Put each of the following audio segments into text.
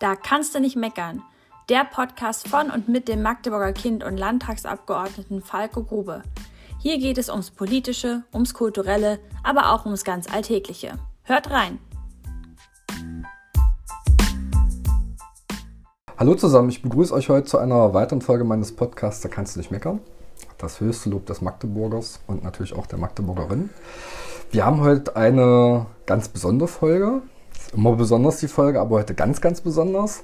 Da kannst du nicht meckern. Der Podcast von und mit dem Magdeburger Kind und Landtagsabgeordneten Falco Grube. Hier geht es ums Politische, ums Kulturelle, aber auch ums ganz Alltägliche. Hört rein! Hallo zusammen, ich begrüße euch heute zu einer weiteren Folge meines Podcasts Da kannst du nicht meckern. Das höchste Lob des Magdeburgers und natürlich auch der Magdeburgerin. Wir haben heute eine ganz besondere Folge immer besonders die Folge, aber heute ganz, ganz besonders.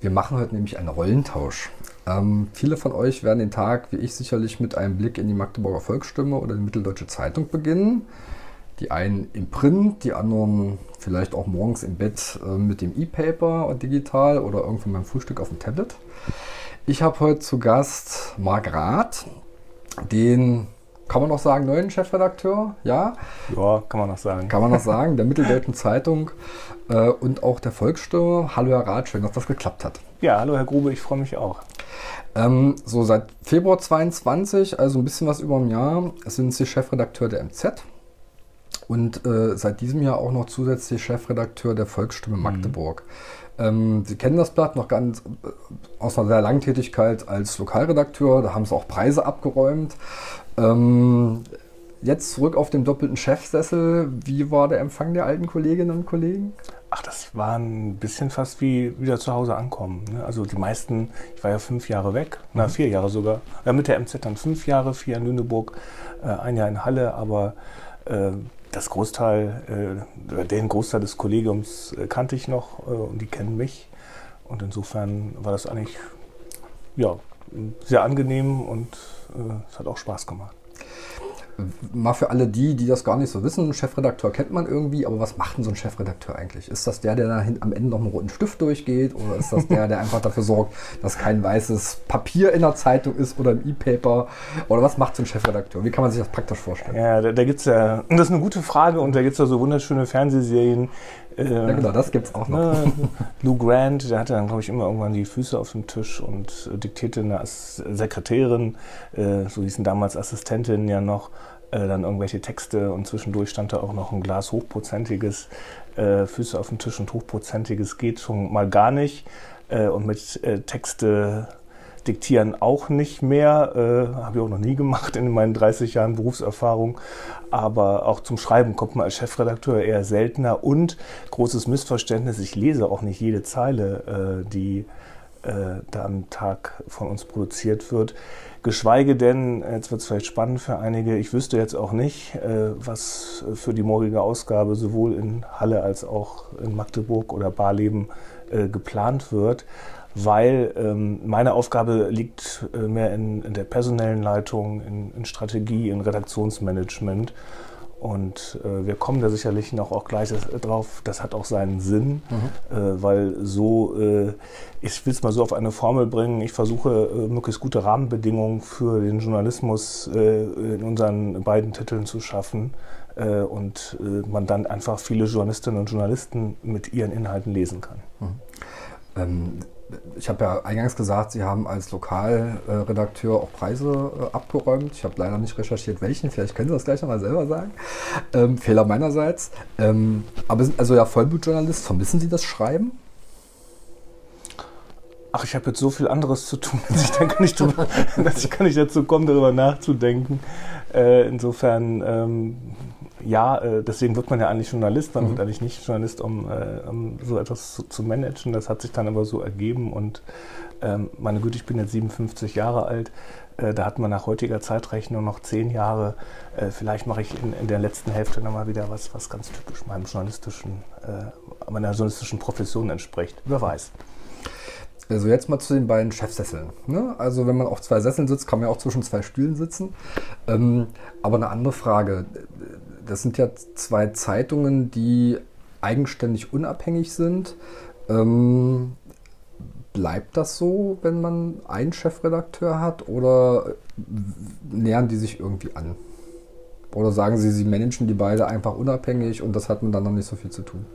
Wir machen heute nämlich einen Rollentausch. Ähm, viele von euch werden den Tag, wie ich sicherlich, mit einem Blick in die Magdeburger Volksstimme oder die Mitteldeutsche Zeitung beginnen. Die einen im Print, die anderen vielleicht auch morgens im Bett äh, mit dem E-Paper digital oder irgendwo beim Frühstück auf dem Tablet. Ich habe heute zu Gast Marc Rath, den kann man noch sagen, neuen Chefredakteur, ja? Ja, kann man noch sagen. Kann man noch sagen, der Mitteldeutschen Zeitung äh, und auch der Volksstimme. Hallo Herr Rath, schön, dass das geklappt hat. Ja, hallo Herr Grube, ich freue mich auch. Ähm, so seit Februar 22, also ein bisschen was über ein Jahr, sind Sie Chefredakteur der MZ und äh, seit diesem Jahr auch noch zusätzlich Chefredakteur der Volksstimme mhm. Magdeburg. Mhm. Ähm, Sie kennen das Blatt noch ganz äh, aus einer sehr langen Tätigkeit als Lokalredakteur. Da haben Sie auch Preise abgeräumt. Ähm, jetzt zurück auf dem doppelten Chefsessel. Wie war der Empfang der alten Kolleginnen und Kollegen? Ach, das war ein bisschen fast wie wieder zu Hause ankommen. Ne? Also die meisten, ich war ja fünf Jahre weg, mhm. na vier Jahre sogar. Ja, mit der MZ dann fünf Jahre, vier in Lüneburg, äh, ein Jahr in Halle, aber äh, das Großteil, äh, den Großteil des Kollegiums äh, kannte ich noch äh, und die kennen mich. Und insofern war das eigentlich ja, sehr angenehm und äh, es hat auch Spaß gemacht. Mal für alle die, die das gar nicht so wissen, Chefredakteur kennt man irgendwie, aber was macht denn so ein Chefredakteur eigentlich? Ist das der, der da am Ende noch einen roten Stift durchgeht oder ist das der, der einfach dafür sorgt, dass kein weißes Papier in der Zeitung ist oder im E-Paper? Oder was macht so ein Chefredakteur? Wie kann man sich das praktisch vorstellen? Ja, da, da gibt es ja, das ist eine gute Frage und da gibt es ja so wunderschöne Fernsehserien, äh, ja, genau, das gibt es auch noch. Ne, Lou Grant, der hatte dann, glaube ich, immer irgendwann die Füße auf dem Tisch und äh, diktierte eine Sekretärin, äh, so hießen damals Assistentinnen ja noch, äh, dann irgendwelche Texte und zwischendurch stand da auch noch ein Glas hochprozentiges, äh, Füße auf dem Tisch und hochprozentiges geht schon mal gar nicht. Äh, und mit Texte Diktieren auch nicht mehr, äh, habe ich auch noch nie gemacht in meinen 30 Jahren Berufserfahrung. Aber auch zum Schreiben kommt man als Chefredakteur eher seltener. Und großes Missverständnis, ich lese auch nicht jede Zeile, äh, die äh, da am Tag von uns produziert wird. Geschweige denn, jetzt wird es vielleicht spannend für einige, ich wüsste jetzt auch nicht, äh, was für die morgige Ausgabe sowohl in Halle als auch in Magdeburg oder Barleben äh, geplant wird weil ähm, meine Aufgabe liegt äh, mehr in, in, der personellen Leitung, in, in, Strategie, in Redaktionsmanagement. Und äh, wir kommen da sicherlich noch auch gleich drauf, das hat auch seinen Sinn, mhm. äh, weil so, äh, ich will es mal so auf eine Formel bringen, ich versuche äh, möglichst gute Rahmenbedingungen für den Journalismus äh, in unseren beiden Titeln zu schaffen und man dann einfach viele Journalistinnen und Journalisten mit ihren Inhalten lesen kann. Mhm. Ähm, ich habe ja eingangs gesagt, Sie haben als Lokalredakteur auch Preise äh, abgeräumt. Ich habe leider nicht recherchiert, welchen. Vielleicht können Sie das gleich nochmal selber sagen. Ähm, Fehler meinerseits. Ähm, aber sind also ja Vollblutjournalist. Vermissen Sie das Schreiben? Ach, ich habe jetzt so viel anderes zu tun, dass ich dann gar nicht, drüber, dass ich gar nicht dazu komme, darüber nachzudenken. Äh, insofern ähm, ja, äh, deswegen wird man ja eigentlich Journalist, man mhm. wird eigentlich nicht Journalist, um, äh, um so etwas zu, zu, managen. Das hat sich dann aber so ergeben und ähm, meine Güte, ich bin jetzt 57 Jahre alt. Äh, da hat man nach heutiger Zeitrechnung noch zehn Jahre. Äh, vielleicht mache ich in, in, der letzten Hälfte nochmal wieder was, was ganz typisch meinem journalistischen, äh, meiner journalistischen Profession entspricht. Wer weiß. Also jetzt mal zu den beiden Chefsesseln. Ne? Also wenn man auf zwei Sesseln sitzt, kann man ja auch zwischen zwei Stühlen sitzen. Ähm, aber eine andere Frage das sind ja zwei Zeitungen, die eigenständig unabhängig sind. Ähm, bleibt das so, wenn man einen Chefredakteur hat oder nähern die sich irgendwie an? Oder sagen Sie, Sie managen die beide einfach unabhängig und das hat man dann noch nicht so viel zu tun?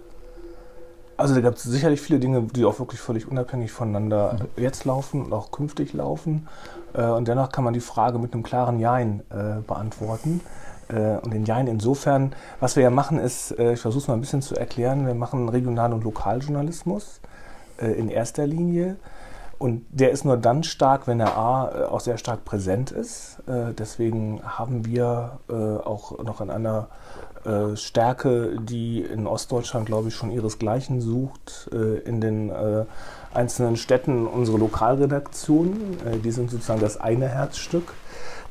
Also da gab es sicherlich viele Dinge, die auch wirklich völlig unabhängig voneinander mhm. jetzt laufen und auch künftig laufen. Äh, und dennoch kann man die Frage mit einem klaren Jein äh, beantworten. Äh, und den Jein insofern, was wir ja machen ist, äh, ich versuche es mal ein bisschen zu erklären, wir machen Regional- und Lokaljournalismus. äh, in erster Linie. Und der ist nur dann stark, wenn er A auch sehr stark präsent ist. Deswegen haben wir auch noch in einer Stärke, die in Ostdeutschland, glaube ich, schon ihresgleichen sucht, in den einzelnen Städten unsere Lokalredaktionen. die sind sozusagen das eine Herzstück.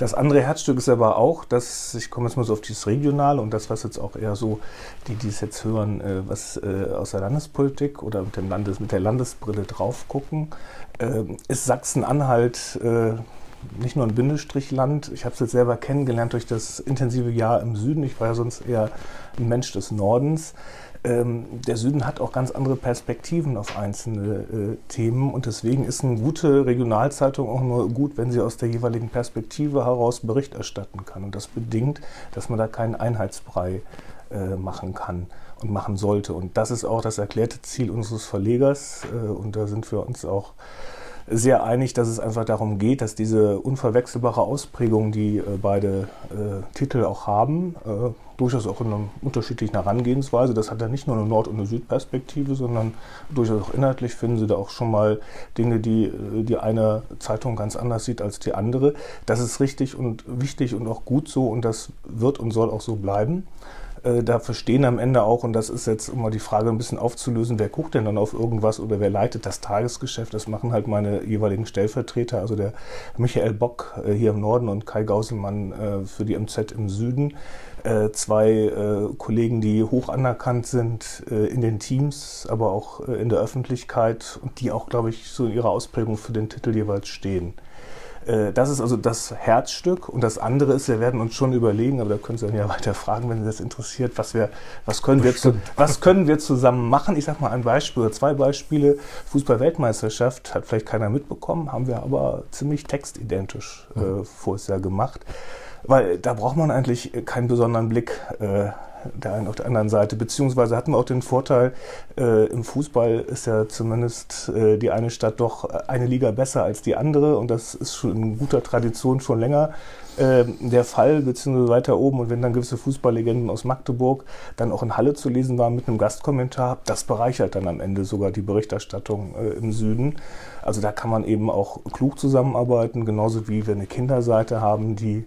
Das andere Herzstück ist aber auch, dass, ich komme jetzt mal so auf dieses Regionale und das, was jetzt auch eher so, die, die es jetzt hören, äh, was äh, aus der Landespolitik oder mit, dem Landes, mit der Landesbrille drauf gucken, äh, ist Sachsen-Anhalt äh, nicht nur ein Bindestrichland. Ich habe es jetzt selber kennengelernt durch das intensive Jahr im Süden. Ich war ja sonst eher ein Mensch des Nordens ähm, der Süden hat auch ganz andere Perspektiven auf einzelne äh, Themen und deswegen ist eine gute Regionalzeitung auch nur gut, wenn sie aus der jeweiligen Perspektive heraus Bericht erstatten kann. Und das bedingt, dass man da keinen Einheitsbrei äh, machen kann und machen sollte. Und das ist auch das erklärte Ziel unseres Verlegers äh, und da sind wir uns auch sehr einig, dass es einfach darum geht, dass diese unverwechselbare Ausprägung, die äh, beide äh, Titel auch haben, äh, durchaus auch in einer unterschiedlichen Herangehensweise, das hat ja nicht nur eine Nord- und eine Südperspektive, sondern durchaus auch inhaltlich finden Sie da auch schon mal Dinge, die äh, die eine Zeitung ganz anders sieht als die andere. Das ist richtig und wichtig und auch gut so und das wird und soll auch so bleiben. Äh, da verstehen am Ende auch, und das ist jetzt immer die Frage ein bisschen aufzulösen, wer guckt denn dann auf irgendwas oder wer leitet das Tagesgeschäft? Das machen halt meine jeweiligen Stellvertreter, also der Michael Bock äh, hier im Norden und Kai Gauselmann äh, für die MZ im Süden. Zwei Kollegen, die hoch anerkannt sind in den Teams, aber auch in der Öffentlichkeit und die auch, glaube ich, so in ihrer Ausprägung für den Titel jeweils stehen. Äh, das ist also das Herzstück und das andere ist, wir werden uns schon überlegen, aber da können Sie dann ja weiter fragen, wenn Sie das interessiert, was wir, was können wir, zu, was können wir zusammen machen? Ich sage mal ein Beispiel oder zwei Beispiele. Fußball-Weltmeisterschaft hat vielleicht keiner mitbekommen, haben wir aber ziemlich textidentisch äh, vorher gemacht, weil da braucht man eigentlich keinen besonderen Blick äh, der einen auf der anderen Seite. Beziehungsweise hatten wir auch den Vorteil, äh, im Fußball ist ja zumindest äh, die eine Stadt doch eine Liga besser als die andere und das ist schon in guter Tradition schon länger äh, der Fall, beziehungsweise weiter oben. Und wenn dann gewisse Fußballlegenden aus Magdeburg dann auch in Halle zu lesen waren mit einem Gastkommentar, das bereichert dann am Ende sogar die Berichterstattung äh, im Süden. Also da kann man eben auch klug zusammenarbeiten, genauso wie wir eine Kinderseite haben, die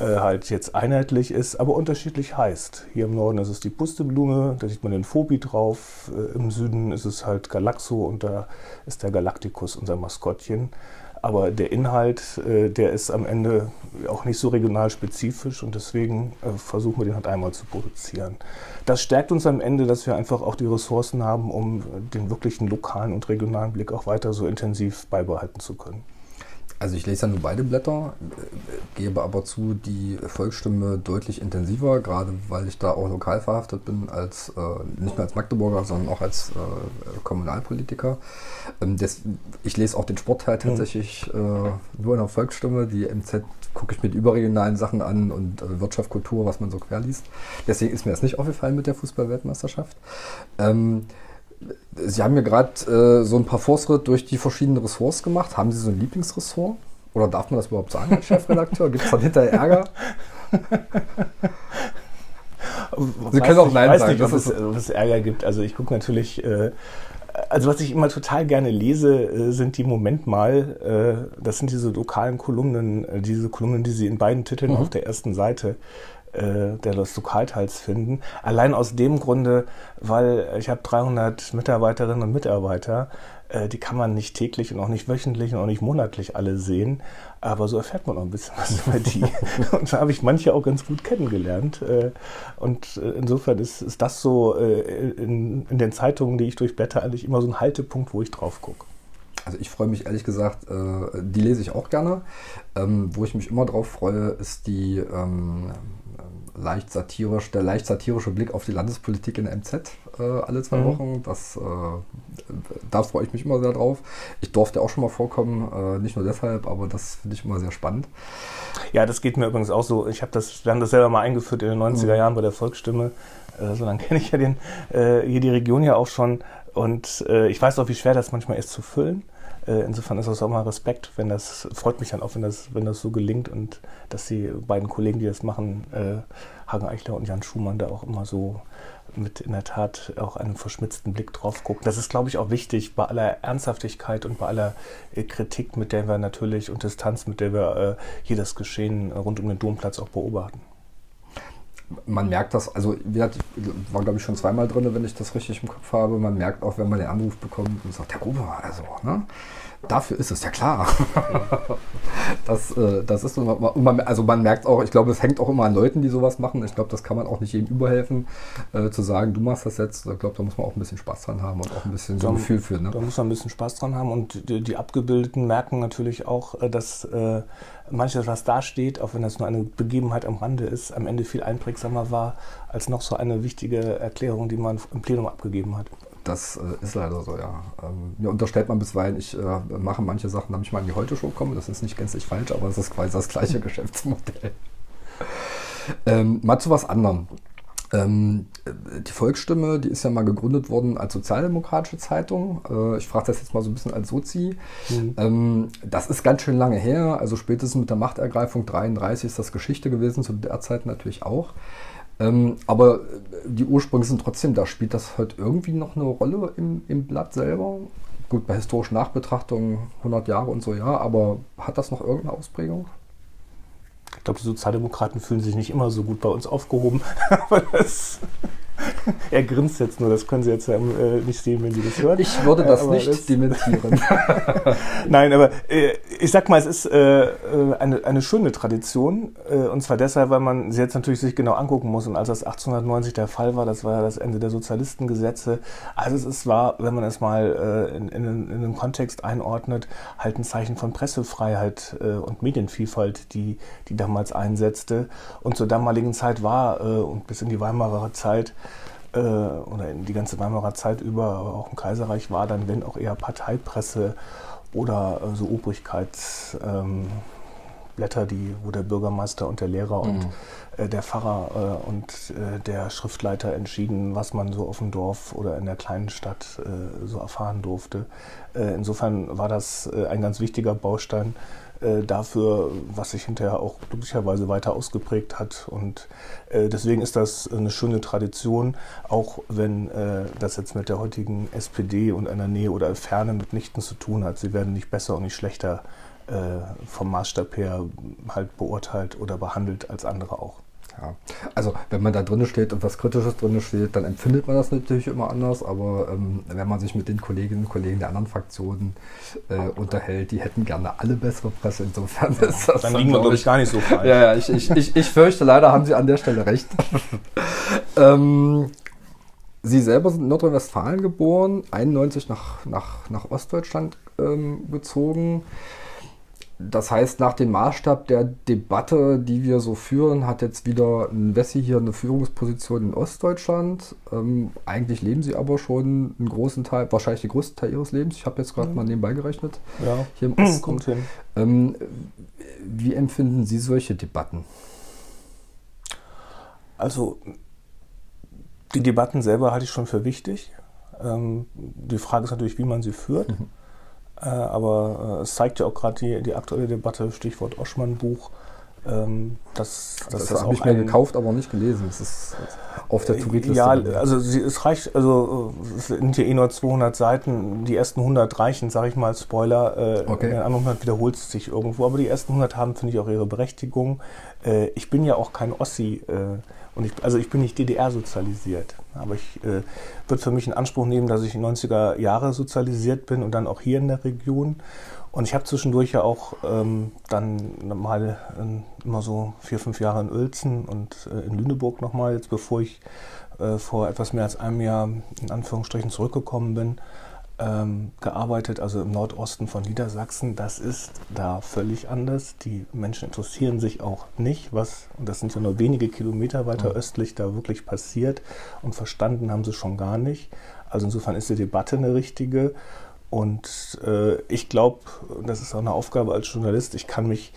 äh, halt jetzt einheitlich ist, aber unterschiedlich heißt. Hier im Norden ist es die Pusteblume, da sieht man den Phobi drauf. Äh, Im Süden ist es halt Galaxo und da ist der Galacticus unser Maskottchen. Aber der Inhalt, äh, der ist am Ende auch nicht so regional spezifisch und deswegen äh, versuchen wir den halt einmal zu produzieren. Das stärkt uns am Ende, dass wir einfach auch die Ressourcen haben, um den wirklichen lokalen und regionalen Blick auch weiter so intensiv beibehalten zu können. Also ich lese ja nur beide Blätter, gebe aber zu, die Volksstimme deutlich intensiver, gerade weil ich da auch lokal verhaftet bin, als äh, nicht nur als Magdeburger, sondern auch als äh, Kommunalpolitiker. Ähm, das, ich lese auch den Sportteil mhm. tatsächlich äh, nur in der Volksstimme. Die MZ gucke ich mit überregionalen Sachen an und äh, Wirtschaft, Kultur, was man so quer liest. Deswegen ist mir das nicht aufgefallen mit der Fußballweltmeisterschaft. Ähm, Sie haben ja gerade äh, so ein paar Fortschritte durch die verschiedenen Ressorts gemacht. Haben Sie so ein Lieblingsressort? Oder darf man das überhaupt sagen als Chefredakteur? Gibt es dann hinterher Ärger? Sie können auch Nein sagen. Ich weiß nicht, ob es, Ärger gibt. Also ich gucke natürlich, äh, also was ich immer total gerne lese, äh, sind die Moment mal, äh, das sind diese lokalen Kolumnen, äh, diese Kolumnen, die Sie in beiden Titeln mhm. auf der ersten Seite äh, der des Lokalteils finden. Allein aus dem Grunde, weil ich habe 300 Mitarbeiterinnen und Mitarbeiter, äh, die kann man nicht täglich und auch nicht wöchentlich und auch nicht monatlich alle sehen, aber so erfährt man auch ein bisschen was über die. und da habe ich manche auch ganz gut kennengelernt. Äh, und äh, insofern ist, ist das so äh, in, in den Zeitungen, die ich durchblätter, eigentlich immer so ein Haltepunkt, wo ich drauf gucke. Also ich freue mich ehrlich gesagt, äh, die lese ich auch gerne. Ähm, wo ich mich immer drauf freue, ist die ähm, leicht satirisch, der leicht satirische Blick auf die Landespolitik in der MZ äh, alle zwei mhm. Wochen. Das, äh, da freue ich mich immer sehr drauf. Ich durfte auch schon mal vorkommen, äh, nicht nur deshalb, aber das finde ich immer sehr spannend. Ja, das geht mir übrigens auch so. Ich habe das, wir haben das selber mal eingeführt in den 90er mhm. Jahren bei der Volksstimme. Äh, so lange kenne ich ja den, äh, hier die Region ja auch schon. Und äh, ich weiß auch, wie schwer das manchmal ist zu füllen. Äh, insofern ist das auch mal Respekt, wenn das, freut mich dann auch, wenn das, wenn das so gelingt und dass die beiden Kollegen, die das machen, äh, Hagen Eichler und Jan Schumann, da auch immer so mit in der Tat auch einem verschmitzten Blick drauf gucken. Das ist, glaube ich, auch wichtig bei aller Ernsthaftigkeit und bei aller äh, Kritik, mit der wir natürlich und Distanz, mit der wir hier das Geschehen rund um den Domplatz auch beobachten man merkt das, also war glaube ich schon zweimal drin, wenn ich das richtig im Kopf habe. Man merkt auch, wenn man den Anruf bekommt und sagt, Herr Gruber, also, ne? Dafür ist es ja klar. das, äh, das ist man, also man merkt auch, ich glaube, es hängt auch immer an Leuten, die sowas machen. Ich glaube, das kann man auch nicht jedem überhelfen, äh, zu sagen, du machst das jetzt. Ich glaube, da muss man auch ein bisschen Spaß dran haben und auch ein bisschen so ein Gefühl für. Ne? Da muss man ein bisschen Spaß dran haben und die, die Abgebildeten merken natürlich auch, äh, dass äh, manches, was da steht, auch wenn das nur eine Begebenheit am Rande ist, am Ende viel einprägsamer war als noch so eine wichtige Erklärung, die man im Plenum abgegeben hat. Das äh, ist leider so, ja. Ähm, mir unterstellt man bisweilen, ich äh, mache manche Sachen, damit ich mal in die Heute-Show komme. Das ist nicht gänzlich falsch, aber es ist quasi das gleiche Geschäftsmodell. Ähm, mal zu was anderem. Ähm, die Volksstimme, die ist ja mal gegründet worden als sozialdemokratische Zeitung. Äh, ich frage das jetzt mal so ein bisschen als Sozi. Mhm. Ähm, das ist ganz schön lange her. Also spätestens mit der Machtergreifung 33 ist das Geschichte gewesen, zu der Zeit natürlich auch. Ähm, aber die Ursprünge sind trotzdem da. Spielt das halt irgendwie noch eine Rolle im, im Blatt selber? Gut, bei historischen Nachbetrachtungen 100 Jahre und so, ja, aber hat das noch irgendeine Ausprägung? Ich glaube, die Sozialdemokraten fühlen sich nicht immer so gut bei uns aufgehoben. aber das er grinst jetzt nur, das können Sie jetzt äh, nicht sehen, wenn Sie das hören. Ich würde das äh, nicht das dementieren. Nein, aber äh, ich sag mal, es ist äh, äh eine, eine schöne Tradition. Äh, und zwar deshalb, weil man sie jetzt natürlich sich genau angucken muss. Und als das 1890 der Fall war, das war ja das Ende der Sozialistengesetze. Also es war, wenn man es mal in, in, in den Kontext einordnet, halt ein Zeichen von Pressefreiheit und Medienvielfalt, die, die damals einsetzte. Und zur damaligen Zeit war, und bis in die Weimarer Zeit, äh, oder in die ganze Weimarer Zeit über, auch im Kaiserreich war dann, wenn auch eher Parteipresse oder äh, so Obrigkeitsblätter, ähm, die, wo der Bürgermeister und der Lehrer mhm. und äh, der Pfarrer äh, und äh, der Schriftleiter entschieden, was man so auf dem Dorf oder in der kleinen Stadt äh, so erfahren durfte. insofern war das ein ganz wichtiger Baustein äh, dafür, was sich hinterher auch glücklicherweise weiter ausgeprägt hat. Und äh, deswegen ist das eine schöne Tradition, auch wenn äh, das jetzt mit der heutigen SPD und einer Nähe oder Ferne mitnichten zu tun hat. Sie werden nicht besser und nicht schlechter äh, vom Maßstab her halt beurteilt oder behandelt als andere auch. Ja, also wenn man da drin steht und was Kritisches drin steht, dann empfindet man das natürlich immer anders. Aber ähm, wenn man sich mit den Kolleginnen und Kollegen der anderen Fraktionen äh, unterhält, die hätten gerne alle bessere Presse. Insofern ist das. Dann liegen wir, glaube ich, gar nicht so falsch. Ja, ja, ich, ich, ich, ich fürchte, leider haben Sie an der Stelle recht. ähm, Sie selber sind in Nordrhein-Westfalen geboren, 91 nach, nach, nach Ostdeutschland ähm, gezogen. Das heißt, nach dem Maßstab der Debatte, die wir so führen, hat jetzt wieder ein Wessi hier eine Führungsposition in Ostdeutschland. Ähm, eigentlich leben sie aber schon einen großen Teil, wahrscheinlich den größten Teil ihres Lebens. Ich habe jetzt gerade mhm. mal nebenbei gerechnet. Ja, hier im Osten. kommt hin. Ähm, wie empfinden Sie solche Debatten? Also, die Debatten selber halte ich schon für wichtig. Ähm, die Frage ist natürlich, wie man sie führt. Mhm. Äh, aber äh, es zeigt ja auch gerade die, die aktuelle Debatte, Stichwort Oschmann-Buch, ähm, das, das, das habe ich mir gekauft, aber nicht gelesen. Das ist auf der Touritliste. Ja, also sie, es reicht, also es sind hier eh nur 200 Seiten. Die ersten 100 reichen, sage ich mal, Spoiler. Äh, okay. In den anderen 100 wiederholt es sich irgendwo. Aber die ersten 100 haben, finde ich, auch ihre Berechtigung. Äh, ich bin ja auch kein Ossi. Äh, und ich, also ich bin nicht DDR sozialisiert. Aber ich äh, würde für mich in Anspruch nehmen, dass ich in 90er Jahre sozialisiert bin und dann auch hier in der Region. Und ich habe zwischendurch ja auch ähm, dann mal äh, immer so vier, fünf Jahre in Uelzen und äh, in Lüneburg nochmal, jetzt bevor ich äh, vor etwas mehr als einem Jahr in Anführungsstrichen zurückgekommen bin ähm, gearbeitet, also im Nordosten von Niedersachsen. Das ist da völlig anders. Die Menschen interessieren sich auch nicht, was, und das sind ja nur wenige Kilometer weiter mhm. östlich, da wirklich passiert. Und verstanden haben sie schon gar nicht. Also insofern ist die Debatte eine richtige. Und äh, ich glaube, das ist auch eine Aufgabe als Journalist, ich kann mich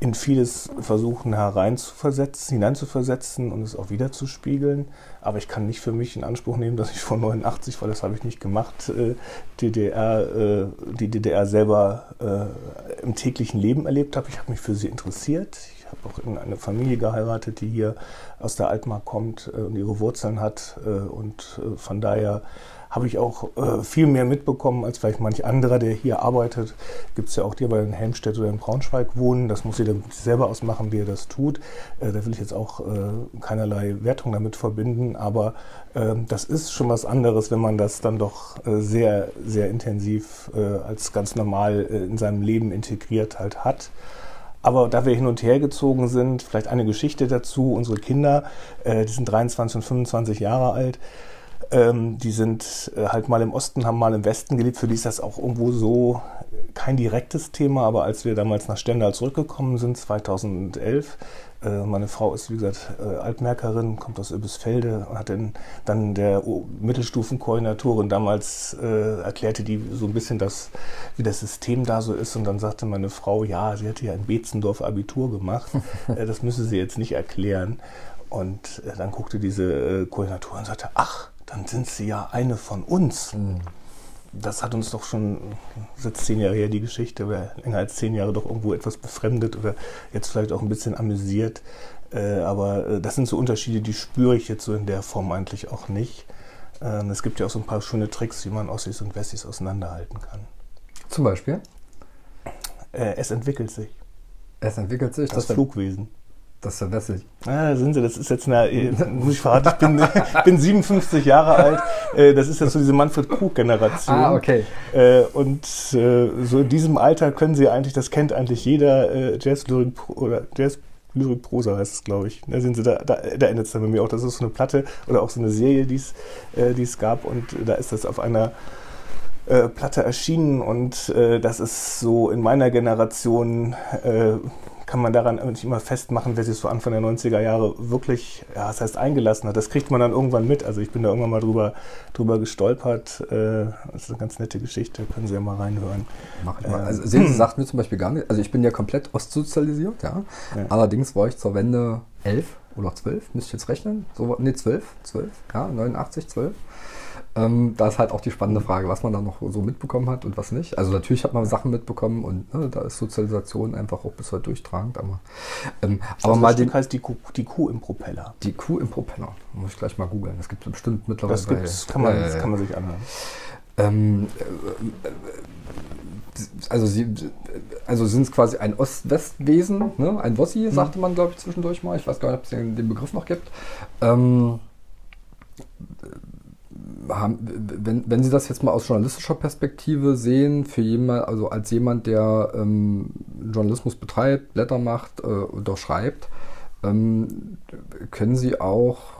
in vieles versuchen hereinzuversetzen, hineinzuversetzen und es auch wieder zu spiegeln. Aber ich kann nicht für mich in Anspruch nehmen, dass ich vor 89, weil das habe ich nicht gemacht, äh, DDR, äh, die DDR selber äh, im täglichen Leben erlebt habe. Ich habe mich für sie interessiert. Ich habe auch in eine Familie geheiratet, die hier aus der Altmark kommt äh, und ihre Wurzeln hat. Äh, und äh, von daher habe ich auch äh, viel mehr mitbekommen als vielleicht manch anderer, der hier arbeitet. Gibt es ja auch die, die in Helmstedt oder in Braunschweig wohnen. Das muss jeder selber ausmachen, wie er das tut. Äh, da will ich jetzt auch äh, keinerlei Wertung damit verbinden. Aber ähm, das ist schon was anderes, wenn man das dann doch äh, sehr, sehr intensiv äh, als ganz normal in seinem Leben integriert halt hat. Aber da wir hin und her gezogen sind, vielleicht eine Geschichte dazu. Unsere Kinder, die sind 23 und 25 Jahre alt, ähm, die sind äh, halt mal im Osten, haben mal im Westen gelebt. Für die ist das auch irgendwo so kein direktes Thema. Aber als wir damals nach Stendal zurückgekommen sind, 2011, äh, meine Frau ist, wie gesagt, äh, Altmerkerin, kommt aus Übisfelde und hat dann, dann der Mittelstufenkoordinatorin damals äh, erklärte die so ein bisschen, das, wie das System da so ist. Und dann sagte meine Frau, ja, sie hätte ja in Beetzendorf Abitur gemacht. äh, das müsse sie jetzt nicht erklären. Und dann guckte diese Koordinatorin und sagte, ach, dann sind sie ja eine von uns. Mhm. Das hat uns doch schon, seit zehn Jahre her die Geschichte, oder länger als zehn Jahre doch irgendwo etwas befremdet oder jetzt vielleicht auch ein bisschen amüsiert. Äh, aber äh, das sind so Unterschiede, die spüre ich jetzt so in der Form eigentlich auch nicht. Ähm, es gibt ja auch so ein paar schöne Tricks, wie man Ossis und Wessis auseinanderhalten kann. Zum Beispiel? Äh, es entwickelt sich. Es entwickelt sich? Das, das Flugwesen. Das ist ja wässrig. Ah, sind Sie, das ist jetzt eine, äh, muss ich verraten, ich bin, bin 57 Jahre alt. Äh, das ist jetzt so diese Manfred Krug-Generation. Ah, okay. Äh, und so in diesem Alter können Sie eigentlich, das kennt eigentlich jeder Jazz-Lyrik oder Jazz Lyrik Prosa heißt es, glaube ich. Da, sind sie, da, da, da endet es dann bei mir auch. Das ist so eine Platte oder auch so eine Serie, die es gab. Und da ist das auf einer Platte erschienen. Und das ist so in meiner Generation kann man daran nicht immer festmachen, wer sich so Anfang der 90er Jahre wirklich, ja, das heißt eingelassen hat. Das kriegt man dann irgendwann mit. Also ich bin da irgendwann mal drüber, drüber gestolpert. Äh, das ist eine ganz nette Geschichte, können Sie ja mal reinhören. Mach ich mal. Also sehen Sie, sagt mir zum Beispiel gar nicht, also ich bin ja komplett ostsozialisiert, ja. ja. Allerdings war ich zur Wende elf oder zwölf, müsste ich jetzt rechnen? So, nee, zwölf, zwölf, ja, 89, zwölf. Ähm, da ist halt auch die spannende Frage, was man da noch so mitbekommen hat und was nicht. Also natürlich hat man Sachen mitbekommen und ne, da ist Sozialisation einfach auch bis heute durchtragend. Aber, ähm, aber also mal den heißt die Kuh, die Kuh im Propeller. Die Kuh im Propeller. Muss ich gleich mal googeln. Das gibt es bestimmt mittlerweile. Das, gibt's, kann, man, äh, das kann man sich anhören. Ähm, äh, also sie, also sind es quasi ein Ost-West-Wesen, ne? ein Wossi, mhm. sagte man, glaube ich, zwischendurch mal. Ich weiß gar nicht, ob es den, den Begriff noch gibt. Ähm, haben, wenn, wenn Sie das jetzt mal aus journalistischer Perspektive sehen, für jemand, also als jemand, der ähm, Journalismus betreibt, Blätter macht äh, oder schreibt, ähm, können Sie auch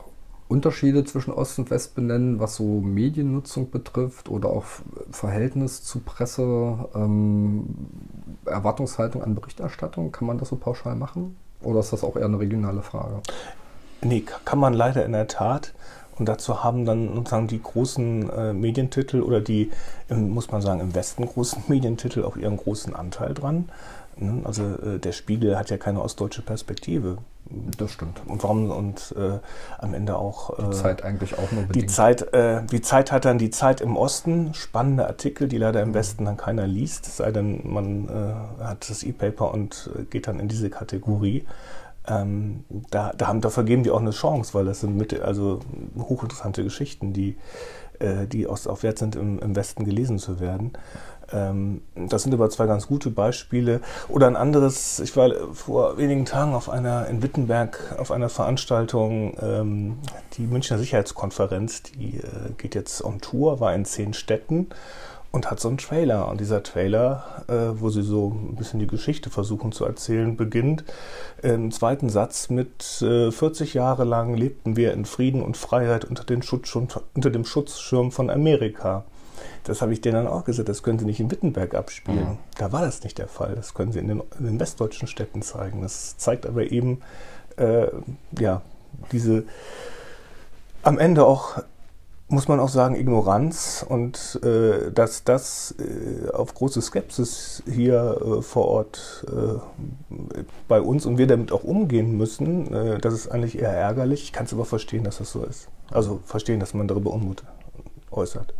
Unterschiede zwischen Ost und West benennen, was so Mediennutzung betrifft oder auch Verhältnis zu Presse, ähm, Erwartungshaltung an Berichterstattung? Kann man das so pauschal machen? Oder ist das auch eher eine regionale Frage? Nee, kann man leider in der Tat. Und dazu haben dann sozusagen die großen äh, Medientitel oder die, im, muss man sagen, im Westen großen Medientitel auch ihren großen Anteil dran. Ne? Also äh, der Spiegel hat ja keine ostdeutsche Perspektive. Das stimmt. Und warum und äh, am Ende auch die äh, Zeit eigentlich auch nur bedingt. Die Zeit, äh, die Zeit hat dann die Zeit im Osten, spannende Artikel, die leider im Westen dann keiner liest, es sei denn, man äh, hat das E-Paper und geht dann in diese Kategorie ähm, da, da, haben, da vergeben die auch eine Chance, weil das sind mit, also hochinteressante Geschichten, die, äh, die Wert sind, im, im Westen gelesen zu werden. Ähm, das sind aber zwei ganz gute Beispiele. Oder ein anderes, ich war vor wenigen Tagen auf einer in Wittenberg auf einer Veranstaltung, ähm, die Münchner Sicherheitskonferenz, die äh, geht jetzt on Tour, war in zehn Städten und hat so einen Trailer. Und dieser Trailer, äh, wo sie so ein bisschen die Geschichte versuchen zu erzählen, beginnt im zweiten Satz mit äh, 40 Jahre lang lebten wir in Frieden und Freiheit unter, Schutz, unter dem Schutzschirm von Amerika. Das habe ich denen dann auch gesagt, das können Sie nicht in Wittenberg abspielen. Mhm. Da war das nicht der Fall. Das können Sie in den, in den westdeutschen Städten zeigen. Das zeigt aber eben, äh, ja, diese am Ende auch muss man auch sagen, Ignoranz und äh, dass das äh, auf große Skepsis hier äh, vor Ort äh, bei uns und wir damit auch umgehen müssen, äh, das ist eigentlich eher ärgerlich. Ich kann es aber verstehen, dass das so ist. Also verstehen, dass man darüber Unmut äußert.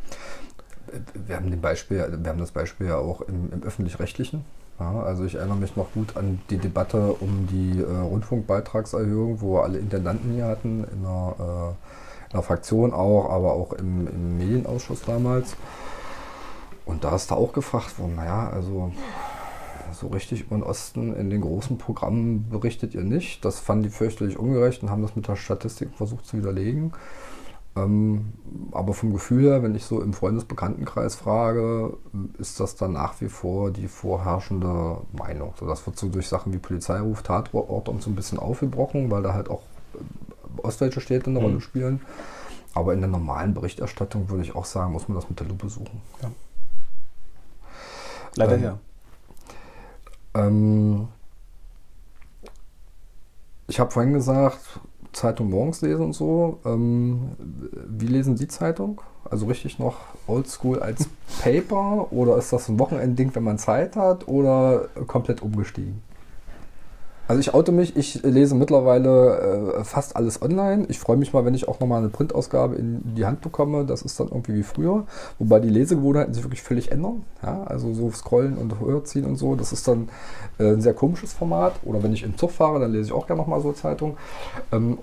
Wir haben, den Beispiel, wir haben das Beispiel ja auch im, im öffentlich-rechtlichen. Ja, also ich erinnere mich noch gut an die Debatte um die äh, Rundfunkbeitragserhöhung, wo alle Intendanten hier hatten, in der, äh, in der Fraktion auch, aber auch im, im, Medienausschuss damals. Und da ist da auch gefragt worden, naja, also so richtig über den Osten in den großen Programmen berichtet ihr nicht. Das fanden die fürchterlich ungerecht und haben das mit der Statistik versucht zu widerlegen. Ähm, aber vom Gefühl her, wenn ich so im Freundesbekanntenkreis frage, ist das dann nach wie vor die vorherrschende Meinung. So, das wird so durch Sachen wie Polizeiruf, Tatort und so ein bisschen aufgebrochen, weil da halt auch äh, ostdeutsche Städte eine mhm. Rolle spielen. Aber in der normalen Berichterstattung würde ich auch sagen, muss man das mit der Lupe suchen. Ja. Leider ähm, ja. Ähm, ich habe vorhin gesagt, Zeitung morgens lesen und so. Ähm, wie lesen Sie Zeitung? Also richtig noch oldschool als Paper oder ist das ein Wochenendding, wenn man Zeit hat oder komplett umgestiegen? Also ich oute mich, ich lese mittlerweile äh, fast alles online. Ich freue mich mal, wenn ich auch nochmal eine Printausgabe in die Hand bekomme. Das ist dann irgendwie wie früher. Wobei die Lesegewohnheiten sich wirklich völlig ändern. Ja? Also so scrollen und höherziehen und so. Das ist dann äh, ein sehr komisches Format. Oder wenn ich im Zug fahre, dann lese ich auch gerne nochmal so Zeitung. Ähm,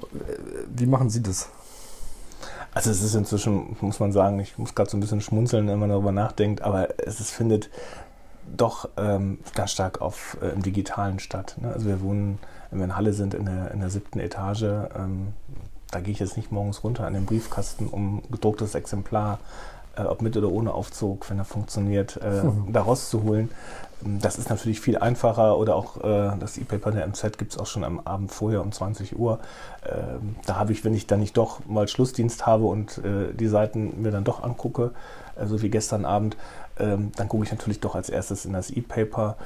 wie machen Sie das? Also es ist inzwischen, muss man sagen, ich muss gerade so ein bisschen schmunzeln, wenn man darüber nachdenkt, aber es ist, findet doch ähm, ganz stark auf, äh, im Digitalen statt. Ne? Also wir wohnen, wenn wir in Halle sind, in der, in der siebten Etage. Ähm, da gehe ich jetzt nicht morgens runter an den Briefkasten, um gedrucktes Exemplar, äh, ob mit oder ohne Aufzug, wenn er funktioniert, äh, mhm. da rauszuholen. Ähm, das ist natürlich viel einfacher oder auch äh, das E-Paper der MZ gibt es auch schon am Abend vorher um 20 Uhr. Ähm, da habe ich, wenn ich dann nicht doch mal Schlussdienst habe und äh, die Seiten mir dann doch angucke, äh, so wie gestern Abend, ähm, dann gucke ich natürlich doch als erstes in das E-Paper.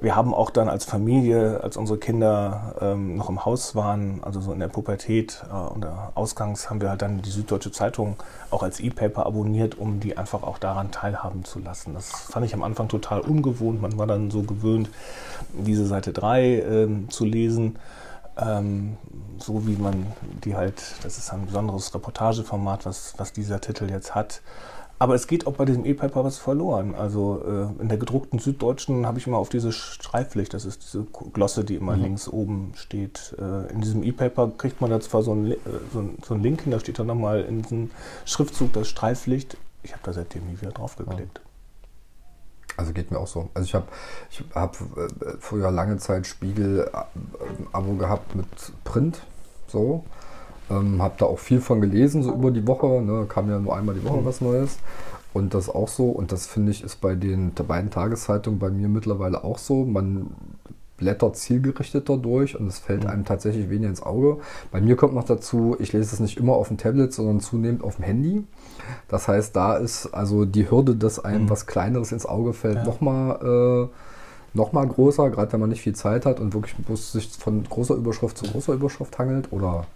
Wir haben auch dann als Familie, als unsere Kinder ähm, noch im Haus waren, also so in der Pubertät äh, und Ausgangs, haben wir halt dann die Süddeutsche Zeitung auch als E-Paper abonniert, um die einfach auch daran teilhaben zu lassen. Das fand ich am Anfang total ungewohnt. Man war dann so gewöhnt, diese Seite 3 ähm, zu lesen. Ähm, so wie man die halt, das ist ein besonderes Reportageformat, was, was dieser Titel jetzt hat. Aber es geht auch bei diesem E-Paper was verloren. Also äh, in der gedruckten Süddeutschen habe ich immer auf diese Streiflicht, das ist diese Glosse, die immer mhm. links oben steht. Äh, in diesem E-Paper kriegt man da zwar so einen, äh, so, so einen Link hin, da steht dann nochmal in diesem Schriftzug das Streiflicht. Ich habe da seitdem nie wieder drauf geklickt. Also geht mir auch so. Also ich habe ich hab äh, früher lange Zeit Spiegel-Abo äh, gehabt mit Print, so. Ähm, habe da auch viel von gelesen, so über die Woche. Ne? Kam ja nur einmal die Woche was Neues. Und das auch so. Und das finde ich ist bei den beiden Tageszeitungen bei mir mittlerweile auch so. Man blättert zielgerichteter durch und es fällt mhm. einem tatsächlich weniger ins Auge. Bei mir kommt noch dazu, ich lese es nicht immer auf dem Tablet, sondern zunehmend auf dem Handy. Das heißt, da ist also die Hürde, dass einem mhm. was Kleineres ins Auge fällt, ja. nochmal äh, noch größer, gerade wenn man nicht viel Zeit hat und wirklich bloß sich von großer Überschrift zu großer Überschrift hangelt oder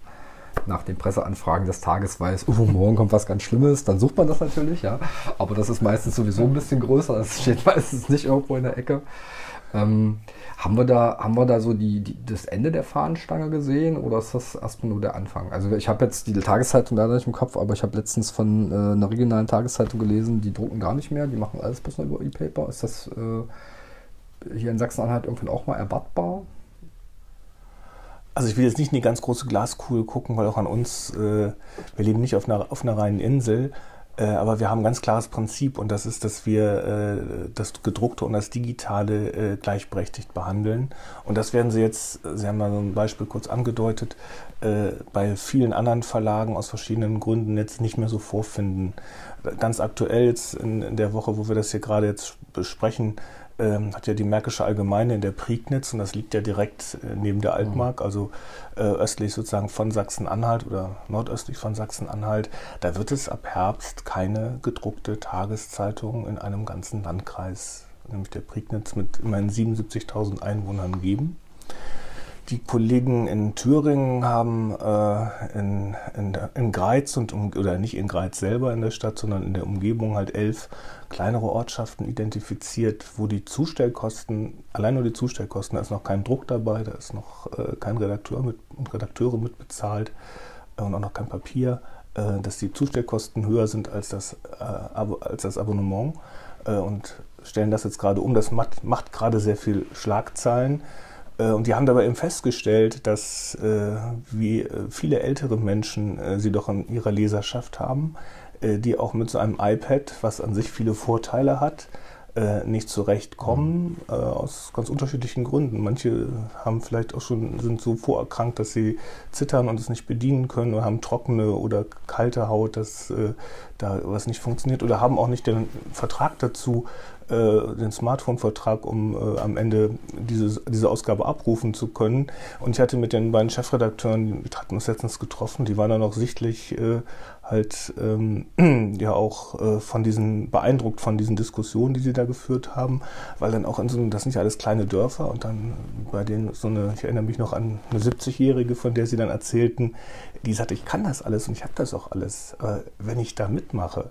nach den Presseanfragen des Tages weiß, oh, morgen kommt was ganz Schlimmes, dann sucht man das natürlich, ja. Aber das ist meistens sowieso ein bisschen größer, das steht meistens nicht irgendwo in der Ecke. Ähm, haben, wir da, haben wir da so die, die, das Ende der Fahnenstange gesehen oder ist das erstmal nur der Anfang? Also ich habe jetzt die Tageszeitung leider nicht im Kopf, aber ich habe letztens von äh, einer regionalen Tageszeitung gelesen, die drucken gar nicht mehr, die machen alles bloß noch über E-Paper. Ist das äh, hier in Sachsen-Anhalt irgendwann auch mal erwartbar? Also ich will jetzt nicht in die ganz große Glaskugel gucken, weil auch an uns, äh, wir leben nicht auf einer, auf einer reinen Insel, äh, aber wir haben ein ganz klares Prinzip und das ist, dass wir äh, das gedruckte und das digitale äh, gleichberechtigt behandeln. Und das werden Sie jetzt, Sie haben da so ein Beispiel kurz angedeutet, äh, bei vielen anderen Verlagen aus verschiedenen Gründen jetzt nicht mehr so vorfinden. Ganz aktuell jetzt in, in der Woche, wo wir das hier gerade jetzt besprechen, ähm, hat ja die Märkische Allgemeine in der Prignitz und das liegt ja direkt äh, neben der Altmark, mhm. also äh, östlich sozusagen von Sachsen-Anhalt oder nordöstlich von Sachsen-Anhalt. Da wird es ab Herbst keine gedruckte Tageszeitung in einem ganzen Landkreis, nämlich der Prignitz mit immerhin 77.000 Einwohnern geben. Die Kollegen in Thüringen haben äh, in, in, in, Greiz und um, oder nicht in Greiz selber in der Stadt, sondern in der Umgebung halt elf kleinere Ortschaften identifiziert, wo die Zustellkosten, allein nur die Zustellkosten, da ist noch kein Druck dabei, da ist noch äh, kein Redakteur mit, und Redakteure mitbezahlt äh, und auch noch kein Papier, äh, dass die Zustellkosten höher sind als das, äh, als das Abonnement äh, und stellen das jetzt gerade um. Das macht, macht gerade sehr viel Schlagzeilen. Äh, und die haben dabei eben festgestellt, dass äh, wie äh, viele ältere Menschen äh, sie doch in ihrer Leserschaft haben, äh, die auch mit so einem iPad, was an sich viele Vorteile hat, äh, nicht zurechtkommen, äh, aus ganz unterschiedlichen Gründen. Manche haben vielleicht auch schon, sind so vorerkrankt, dass sie zittern und es nicht bedienen können oder haben trockene oder kalte Haut, dass da was nicht funktioniert oder haben auch nicht den Vertrag dazu, den Smartphone-Vertrag, um äh, am Ende diese, diese Ausgabe abrufen zu können. Und ich hatte mit den beiden Chefredakteuren, wir hatten uns letztens getroffen, die waren dann auch sichtlich äh, halt ähm, ja auch äh, von diesen beeindruckt von diesen Diskussionen, die sie da geführt haben, weil dann auch in so das sind ja alles kleine Dörfer und dann bei denen so eine, ich erinnere mich noch an eine 70-Jährige, von der sie dann erzählten, die sagte, ich kann das alles und ich habe das auch alles, wenn ich da mitmache,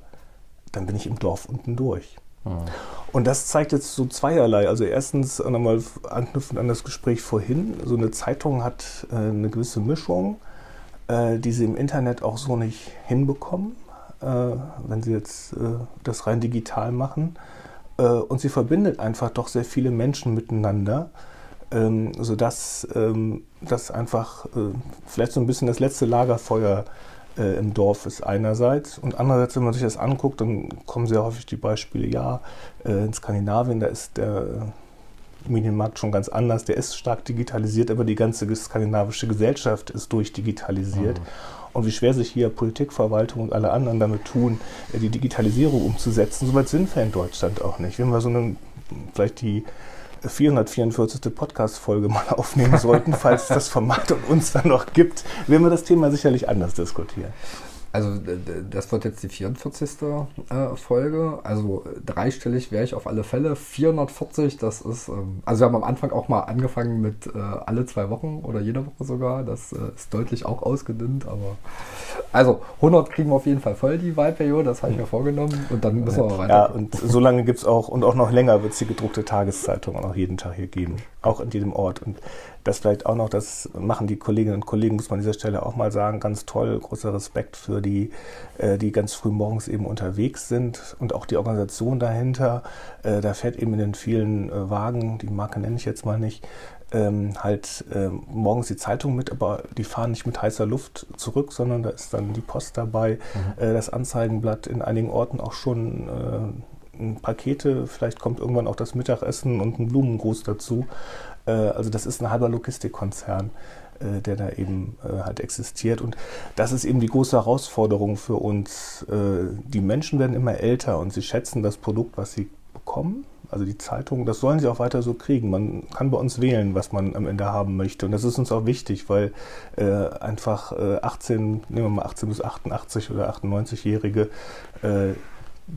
dann bin ich im Dorf unten durch. Und das zeigt jetzt so zweierlei. Also erstens nochmal anknüpfend an das Gespräch vorhin, so eine Zeitung hat äh, eine gewisse Mischung, äh, die sie im Internet auch so nicht hinbekommen, äh, wenn sie jetzt äh, das rein digital machen. Äh, und sie verbindet einfach doch sehr viele Menschen miteinander. Ähm, sodass ähm, das einfach äh, vielleicht so ein bisschen das letzte Lagerfeuer äh, im Dorf ist einerseits. Und andererseits, wenn man sich das anguckt, dann kommen sehr häufig die Beispiele, ja, äh, in Skandinavien, da ist der Medienmarkt schon ganz anders. Der ist stark digitalisiert, aber die ganze skandinavische Gesellschaft ist durchdigitalisiert. Mhm. Und wie schwer sich hier Politik, Verwaltung und alle anderen damit tun, äh, die Digitalisierung umzusetzen, soweit sind wir in Deutschland auch nicht. Wenn wir so eine, vielleicht die 444. Podcast-Folge mal aufnehmen sollten, falls das Format und uns dann noch gibt, werden wir das Thema sicherlich anders diskutieren. Also das wird jetzt die 44. Äh, Folge. Also dreistellig wäre ich auf alle Fälle. 440, das ist, ähm, also wir haben am Anfang auch mal angefangen mit äh, alle zwei Wochen oder jede Woche sogar. Das äh, ist deutlich auch ausgedünnt, aber also 100 kriegen wir auf jeden Fall voll die Wahlperiode, das habe ich mir vorgenommen und dann müssen wir weiter. Ja, und so lange gibt es auch und auch noch länger wird es die gedruckte Tageszeitung auch noch jeden Tag hier geben, auch in jedem Ort. Und das vielleicht auch noch, das machen die Kolleginnen und Kollegen, muss man an dieser Stelle auch mal sagen, ganz toll, großer Respekt für die, äh, die ganz früh morgens eben unterwegs sind und auch die Organisation dahinter. Äh, da fährt eben in den vielen äh, Wagen, die Marke nenne ich jetzt mal nicht, ähm, halt äh, morgens die Zeitung mit, aber die fahren nicht mit heißer Luft zurück, sondern da ist dann die Post dabei, mhm. äh, das Anzeigenblatt in einigen Orten auch schon äh, Pakete, vielleicht kommt irgendwann auch das Mittagessen und ein Blumengruß dazu. Äh, also das ist ein halber Logistikkonzern, äh, der da eben äh, halt existiert. Und das ist eben die große Herausforderung für uns. Die Menschen werden immer älter und sie schätzen das Produkt, was sie bekommen. Also die Zeitung, das sollen sie auch weiter so kriegen. Man kann bei uns wählen, was man am Ende haben möchte. Und das ist uns auch wichtig, weil äh, einfach äh, 18, nehmen wir mal 18 bis 88 oder 98-Jährige, äh,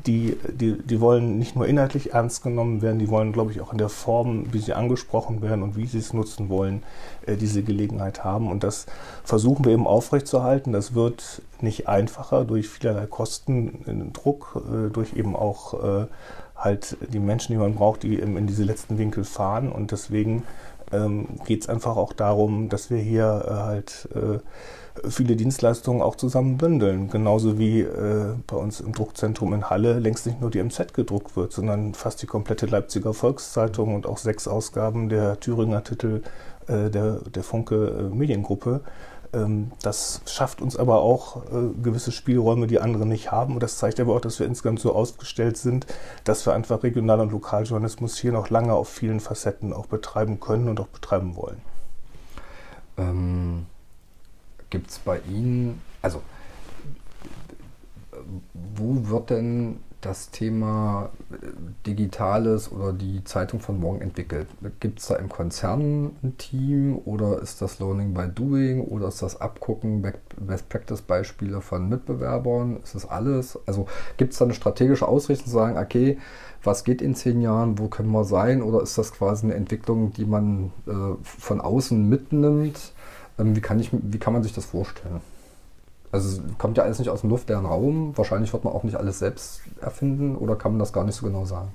die, die, die wollen nicht nur inhaltlich ernst genommen werden, die wollen, glaube ich, auch in der Form, wie sie angesprochen werden und wie sie es nutzen wollen, äh, diese Gelegenheit haben. Und das versuchen wir eben aufrechtzuerhalten. Das wird nicht einfacher durch vielerlei Kosten, Druck, äh, durch eben auch äh, halt die Menschen, die man braucht, die in diese letzten Winkel fahren. Und deswegen ähm, geht es einfach auch darum, dass wir hier äh, halt äh, viele Dienstleistungen auch zusammen bündeln. Genauso wie äh, bei uns im Druckzentrum in Halle längst nicht nur die MZ gedruckt wird, sondern fast die komplette Leipziger Volkszeitung und auch sechs Ausgaben der Thüringer Titel äh, der, der Funke äh, Mediengruppe. Ähm, das schafft uns aber auch äh, gewisse Spielräume, die andere nicht haben. Und das zeigt aber auch, dass wir insgesamt so aufgestellt sind, dass wir einfach Regional- und Lokaljournalismus hier noch lange auf vielen Facetten auch betreiben können und auch betreiben wollen. Ähm Gibt es bei Ihnen, also wo wird denn das Thema äh, Digitales oder die Zeitung von morgen entwickelt? Gibt es da im Konzern ein Team oder ist das Learning by Doing oder ist das Abgucken, Best Practice Beispiele von Mitbewerbern? Ist das alles? Also gibt es da eine strategische Ausrichtung zu sagen, okay, was geht in zehn Jahren, wo können wir sein? Oder ist das quasi eine Entwicklung, die man äh, von außen mitnimmt? Ähm, wie, kann ich, wie kann man sich das vorstellen? Also kommt ja alles nicht aus dem luftleeren Raum. Wahrscheinlich wird man auch nicht alles selbst erfinden oder kann man das gar nicht so genau sagen?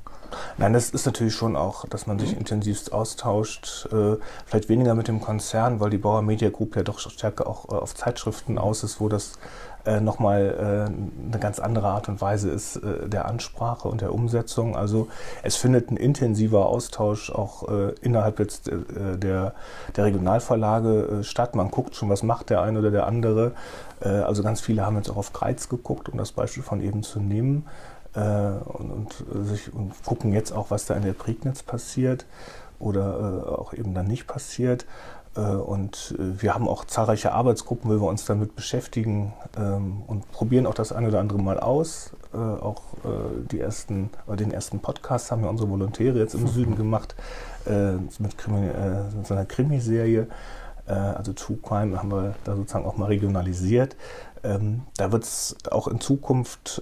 Nein, das ist natürlich schon auch, dass man sich intensivst austauscht. Äh, vielleicht weniger mit dem Konzern, weil die Bauer Media Group ja doch stärker auch äh, auf Zeitschriften aus ist, wo das äh, nochmal äh, eine ganz andere Art und Weise ist äh, der Ansprache und der Umsetzung. Also es findet ein intensiver Austausch auch äh, innerhalb jetzt äh, der, der Regionalverlage äh, statt. Man guckt schon, was macht der eine oder der andere. also ganz viele haben jetzt auch auf Kreiz geguckt, um das Beispiel von eben zu nehmen. Und, und, sich, und gucken jetzt auch, was da in der Prignitz passiert oder auch eben dann nicht passiert. Äh, und äh, wir haben auch zahlreiche Arbeitsgruppen, wo wir uns damit beschäftigen ähm, und probieren auch das eine oder andere Mal aus. Äh, auch die ersten, den ersten Podcast haben wir unsere Volontäre jetzt im Süden gemacht mit Krimi, so einer Krimiserie. Also True Crime haben wir da sozusagen auch mal regionalisiert. Ähm, da wird es auch in Zukunft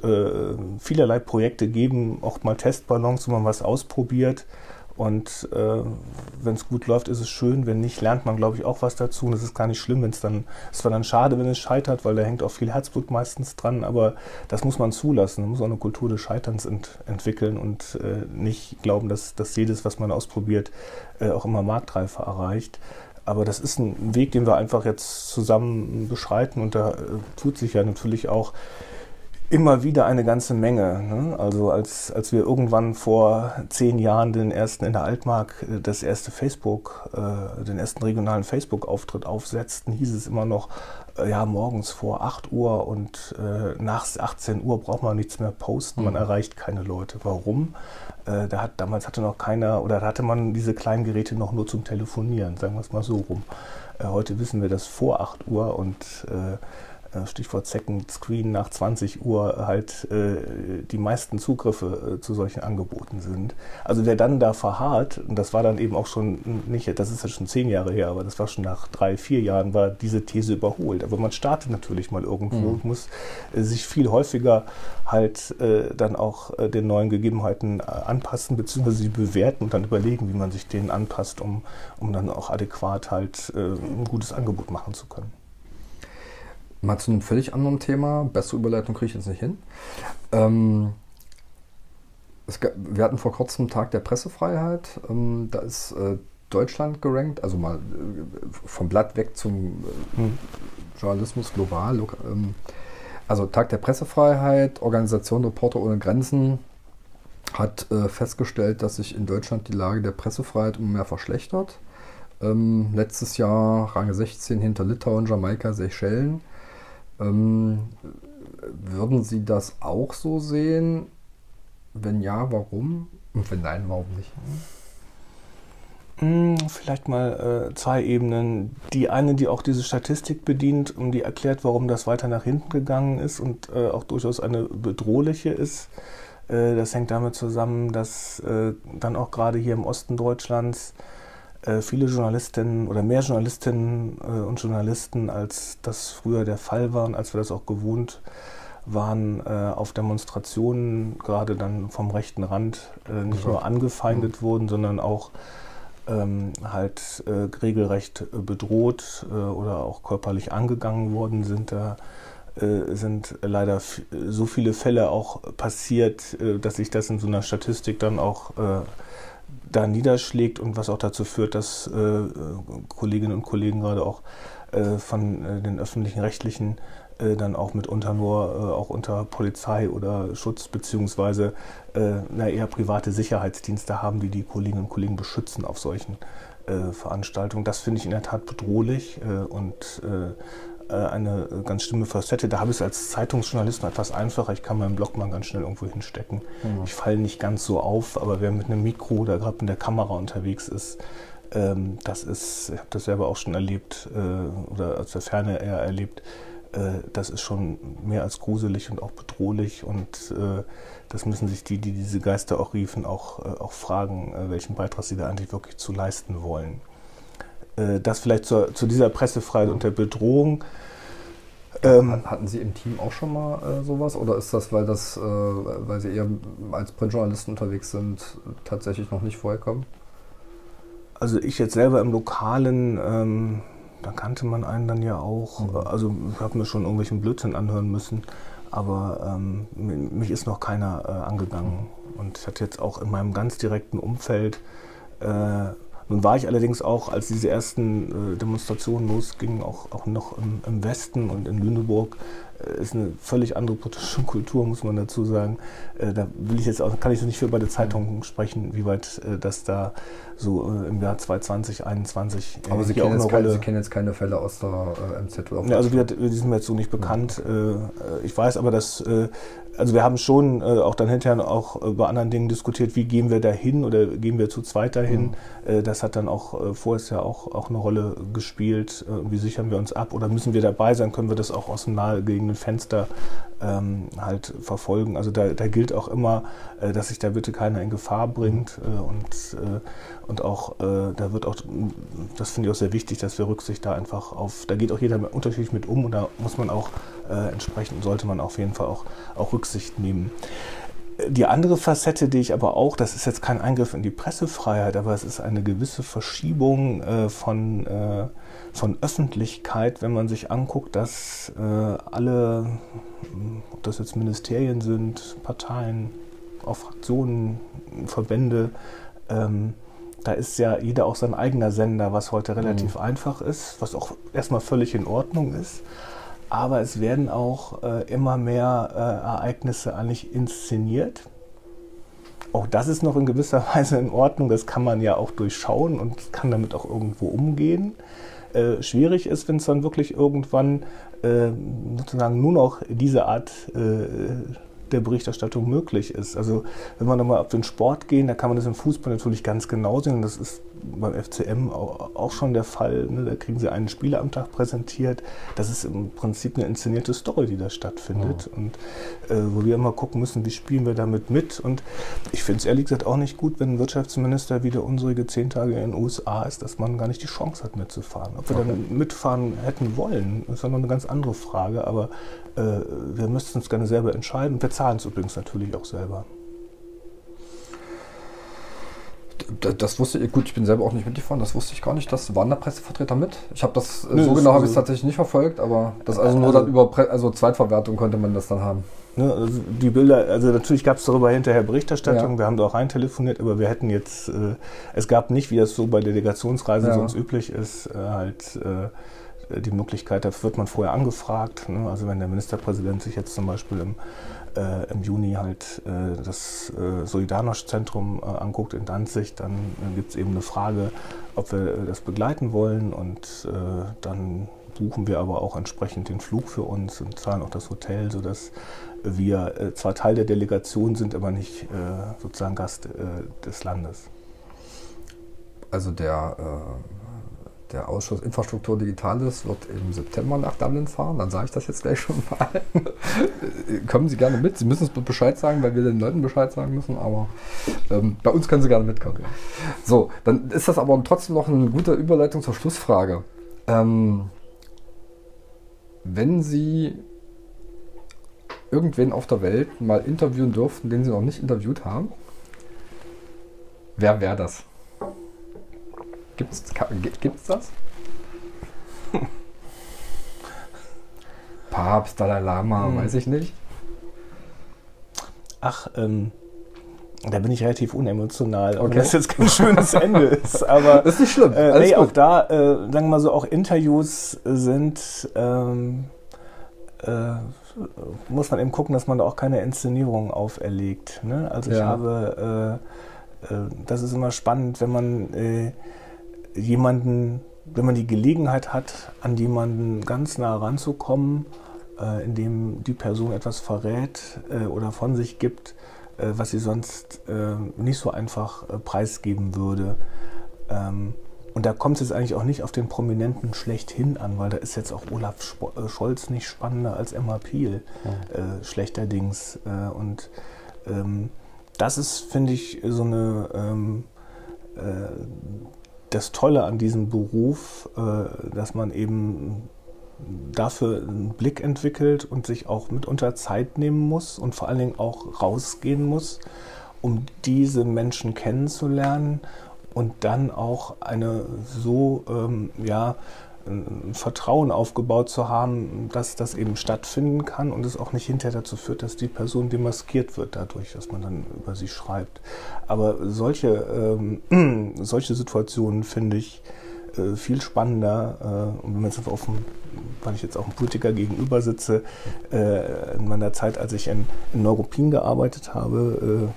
vielerlei Projekte geben, auch mal Testballons, wo man was ausprobiert. Und äh, wenn es gut läuft, ist es schön. Wenn nicht, lernt man, glaube ich, auch was dazu. Und es ist gar nicht schlimm, wenn es dann, es war dann schade, wenn es scheitert, weil da hängt auch viel Herzblut meistens dran. Aber das muss man zulassen. Man muss auch eine Kultur des Scheiterns ent entwickeln und äh, nicht glauben, dass, dass jedes, was man ausprobiert, äh, auch immer Marktreife erreicht. Aber das ist ein Weg, den wir einfach jetzt zusammen beschreiten. Und da äh, tut sich ja natürlich auch immer wieder eine ganze Menge. Ne? Also als, als wir irgendwann vor zehn Jahren den ersten in der Altmark äh, das erste Facebook, äh, den ersten regionalen Facebook-Auftritt aufsetzten, hieß es immer noch, äh, ja, morgens vor 8 Uhr und äh, nach 18 Uhr braucht man nichts mehr posten, man mhm. erreicht keine Leute. Warum? Äh, da hat, damals hatte noch keiner, oder da hatte man diese kleinen Geräte noch nur zum Telefonieren, sagen wir es mal so rum. Äh, heute wissen wir das vor 8 Uhr und Stichwort Second Screen nach 20 Uhr halt äh, die meisten Zugriffe äh, zu solchen Angeboten sind. Also wer dann da verharrt, und das war dann eben auch schon nicht, das ist ja schon zehn Jahre her, aber das war schon nach drei, vier Jahren, war diese These überholt. Aber man startet natürlich mal irgendwo mhm. und muss äh, sich viel häufiger halt äh, dann auch äh, den neuen Gegebenheiten anpassen, beziehungsweise sie bewerten und dann überlegen, wie man sich denen anpasst, um, um dann auch adäquat halt ein gutes Angebot machen zu können. Mal zu einem völlig anderen Thema. Bessere Überleitung kriege ich jetzt nicht hin. Ähm, gab, wir hatten vor kurzem Tag der Pressefreiheit. Ähm, da ist äh, Deutschland gerankt, also mal äh, vom Blatt weg zum äh, hm. Journalismus global. Ähm, also Tag der Pressefreiheit, Organisation Reporter ohne Grenzen hat äh, festgestellt, dass sich in Deutschland die Lage der Pressefreiheit immer mehr verschlechtert. Ähm, letztes Jahr Rang 16 hinter Litauen, Jamaika, Seychellen. Ähm, würden Sie das auch so sehen? Wenn ja, warum? Und wenn nein, warum nicht? Hm, vielleicht mal äh, zwei Ebenen. Die eine, die auch diese Statistik bedient und die erklärt, warum das weiter nach hinten gegangen ist und äh, auch durchaus eine bedrohliche ist. Äh, das hängt damit zusammen, dass äh, dann auch gerade hier im Osten Deutschlands viele Journalistinnen oder mehr Journalistinnen äh, und Journalisten, als das früher der Fall war und als wir das auch gewohnt waren, äh, auf Demonstrationen, gerade dann vom rechten Rand, nicht nur angefeindet mhm. wurden, sondern auch ähm, halt äh, regelrecht bedroht äh, oder auch körperlich angegangen worden sind. Da äh, sind leider so viele Fälle auch passiert, dass sich das in so einer Statistik dann auch da niederschlägt und was auch dazu führt, dass äh, Kolleginnen und Kollegen gerade auch äh, von äh, den öffentlichen Rechtlichen äh, dann auch mitunter nur äh, auch unter Polizei oder Schutz beziehungsweise äh, eher private Sicherheitsdienste haben, die die Kolleginnen und Kollegen beschützen auf solchen Veranstaltungen. Das finde ich in der Tat bedrohlich und eine ganz schlimme Facette. Da habe ich es als Zeitungsjournalist etwas einfacher. Ich kann meinen Blog mal ganz schnell irgendwo hinstecken. Mhm. Ich falle nicht ganz so auf, aber wer mit einem Mikro oder gerade mit der Kamera unterwegs ist, ähm, das ist, ich habe das selber auch schon erlebt äh, oder aus der Ferne eher erlebt, äh, das ist schon mehr als gruselig und auch bedrohlich und äh, das müssen sich die, die diese Geister auch riefen, auch, äh, auch fragen, äh, welchen Beitrag sie da eigentlich wirklich zu leisten wollen. Äh, das vielleicht zur, zu dieser Pressefreiheit und der Bedrohung. Ähm, Hatten Sie im Team auch schon mal äh, sowas oder ist das, weil das, äh, weil Sie eher als Printjournalisten unterwegs sind, tatsächlich noch nicht vorgekommen? Also ich jetzt selber im Lokalen, ähm, da kannte man einen dann ja auch. Mhm. Also ich habe mir schon irgendwelchen Blödsinn anhören müssen. aber ähm, mich ist noch keiner äh, angegangen. Und ich hatte jetzt auch in meinem ganz direkten Umfeld äh, nun war ich allerdings auch, als diese ersten äh, Demonstrationen losgingen, auch, auch noch im, im Westen und in Lüneburg äh, ist eine völlig andere politische Kultur, muss man dazu sagen. Äh, da will ich jetzt auch, kann ich nicht für beide Zeitungen sprechen, wie weit äh, das da so im Jahr 2020, 2021 Aber Sie kennen, jetzt keine, Sie kennen jetzt keine Fälle aus der MZ oder ja, Also die, die sind mir jetzt so nicht bekannt. Ja. ich weiß aber, dass also wir haben schon äh, auch dann hinterher auch äh, bei anderen Dingen diskutiert, wie gehen wir da hin oder gehen wir zu zweit dahin. Mhm. Äh, das hat dann auch äh, vorher ja auch, auch eine Rolle gespielt. Äh, wie sichern wir uns ab oder müssen wir dabei sein? Können wir das auch aus dem nahegelegenen Fenster ähm, halt verfolgen? Also da, da gilt auch immer, äh, dass sich da bitte keiner in Gefahr bringt und, und auch da wird auch, das finde ich auch sehr wichtig, dass wir Rücksicht da einfach auf, da geht auch jeder unterschiedlich mit um und da muss man auch entsprechend, sollte man auf jeden Fall auch, auch Rücksicht nehmen. Die andere Facette, die ich aber auch, das ist jetzt kein Eingriff in die Pressefreiheit, aber es ist eine gewisse Verschiebung äh, von, äh, von Öffentlichkeit, wenn man sich anguckt, dass äh, alle, ob das jetzt Ministerien sind, Parteien, auch Fraktionen, Verbände, ähm, da ist ja jeder auch sein eigener Sender, was heute relativ mhm. einfach ist, was auch erstmal völlig in Ordnung ist aber es werden auch äh, immer mehr äh, Ereignisse eigentlich inszeniert. Auch das ist noch in gewisser Weise in Ordnung, das kann man ja auch durchschauen und kann damit auch irgendwo umgehen. Äh, schwierig ist, wenn es dann wirklich irgendwann äh, sozusagen nur noch diese Art äh, der Berichterstattung möglich ist. Also wenn wir nochmal auf den Sport gehen, da kann man das im Fußball natürlich ganz genau sehen. Das ist beim FCM auch schon der Fall. Ne? Da kriegen sie einen Spieler am Tag präsentiert. Das ist im Prinzip eine inszenierte Story, die da stattfindet. Ja. Und äh, wo wir immer gucken müssen, wie spielen wir damit mit. Und ich finde es ehrlich gesagt auch nicht gut, wenn ein Wirtschaftsminister wie der unsere zehn Tage in den USA ist, dass man gar nicht die Chance hat mitzufahren. Ob wir okay. dann mitfahren hätten wollen, ist dann noch eine ganz andere Frage. Aber äh, wir müssten es gerne selber entscheiden. Wir zahlen es übrigens natürlich auch selber. das wusste ich, gut, ich bin selber auch nicht mitgefahren, das wusste ich gar nicht. Das waren da Pressevertreter mit. Ich habe das, Nö, so genau habe ich es tatsächlich nicht verfolgt, aber das also nur also, dann über Pre also Zweitverwertung konnte man das dann haben. Ne, also die Bilder, also natürlich gab es darüber hinterher Berichterstattung, ja. wir haben da auch rein telefoniert, aber wir hätten jetzt, äh, es gab nicht, wie das so bei Delegationsreisen ja. sonst üblich ist, äh, halt äh, die Möglichkeit, da wird man vorher angefragt. Ne? Also wenn der Ministerpräsident sich jetzt zum Beispiel im äh, im Juni halt äh, das äh, Solidarność-Zentrum äh, anguckt in Danzig, dann äh, gibt es eben eine Frage, ob wir äh, das begleiten wollen und dann buchen wir aber auch entsprechend den Flug für uns und zahlen auch das Hotel, sodass wir zwar Teil der Delegation sind, aber nicht sozusagen Gast des Landes. Also der der Ausschuss Infrastruktur Digitales wird im September nach Dublin fahren. Dann sage ich das jetzt gleich schon mal. Kommen Sie gerne mit. Sie müssen es Bescheid sagen, weil wir den Leuten Bescheid sagen müssen. Aber ähm, bei uns können Sie gerne mitkommen. So, dann ist das aber trotzdem noch eine gute Überleitung zur Schlussfrage. Ähm, wenn Sie irgendwen auf der Welt mal interviewen dürften, den Sie noch nicht interviewt haben, wer wäre das? Gibt's, gibt's das? Papst, Dalai Lama, hm. weiß ich nicht. Ach, ähm, da bin ich relativ unemotional, okay. das jetzt kein schönes Ende ist. Aber das ist nicht schlimm. Äh, nee, auch da, äh, sagen wir mal so, auch Interviews sind, ähm, äh, muss man eben gucken, dass man da auch keine Inszenierung auferlegt. Ne? Also ja. ich habe, äh, äh, das ist immer spannend, wenn man äh, jemanden, wenn man die Gelegenheit hat, an jemanden ganz nah ranzukommen, äh, indem die Person etwas verrät äh, oder von sich gibt, äh, was sie sonst äh, nicht so einfach äh, preisgeben würde. Ähm, und da kommt es jetzt eigentlich auch nicht auf den Prominenten schlechthin an, weil da ist jetzt auch Olaf äh, Scholz nicht spannender als Emma Piel, ja. schlechterdings. und ähm, das ist, finde ich, so eine ähm, das Tolle an diesem Beruf, äh, dass man eben dafür einen Blick entwickelt und sich auch mitunter Zeit nehmen muss und vor allen Dingen auch rausgehen muss, um diese Menschen kennenzulernen und dann auch eine so ähm, ja, ein Vertrauen aufgebaut zu haben, dass das eben stattfinden kann und es auch nicht hinterher dazu führt, dass die Person demaskiert wird dadurch, dass man dann über sie schreibt. Aber solche, ähm, solche Situationen finde ich äh, viel spannender. Äh, und wenn man jetzt auf dem, weil ich jetzt auch einem Politiker gegenüber sitze, äh, in meiner Zeit, als ich in, in Neuruppin gearbeitet habe,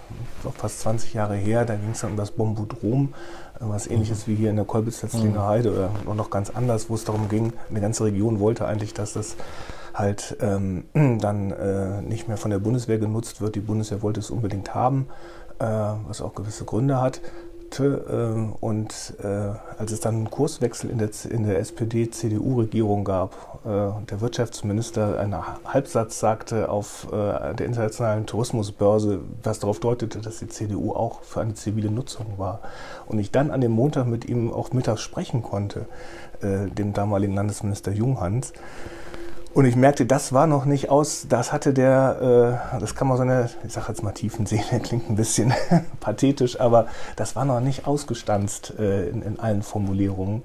äh, fast 20 Jahre her, da ging es dann um das Bombodrom was ähnliches wie hier in der Kolbitz-Letzlinger mhm. Heide oder noch ganz anders, wo es darum ging, eine ganze Region wollte eigentlich, dass das halt ähm, dann äh, nicht mehr von der Bundeswehr genutzt wird. Die Bundeswehr wollte es unbedingt haben, äh, was auch gewisse Gründe hat. Ähm, und äh, als es dann einen Kurswechsel in der, in der SPD-CDU-Regierung gab, äh, der Wirtschaftsminister einen Halbsatz sagte auf äh, der internationalen Tourismusbörse, was darauf deutete, dass die CDU auch für eine zivile Nutzung war. Und ich dann an dem Montag mit ihm auch mittags sprechen konnte, dem damaligen Landesminister Junghans, und ich merkte, das war noch nicht aus, das hatte der, äh, das kann man so eine, ich sag jetzt mal Tiefenseele, klingt ein bisschen pathetisch, aber das war noch nicht ausgestanzt äh, in, in, allen Formulierungen.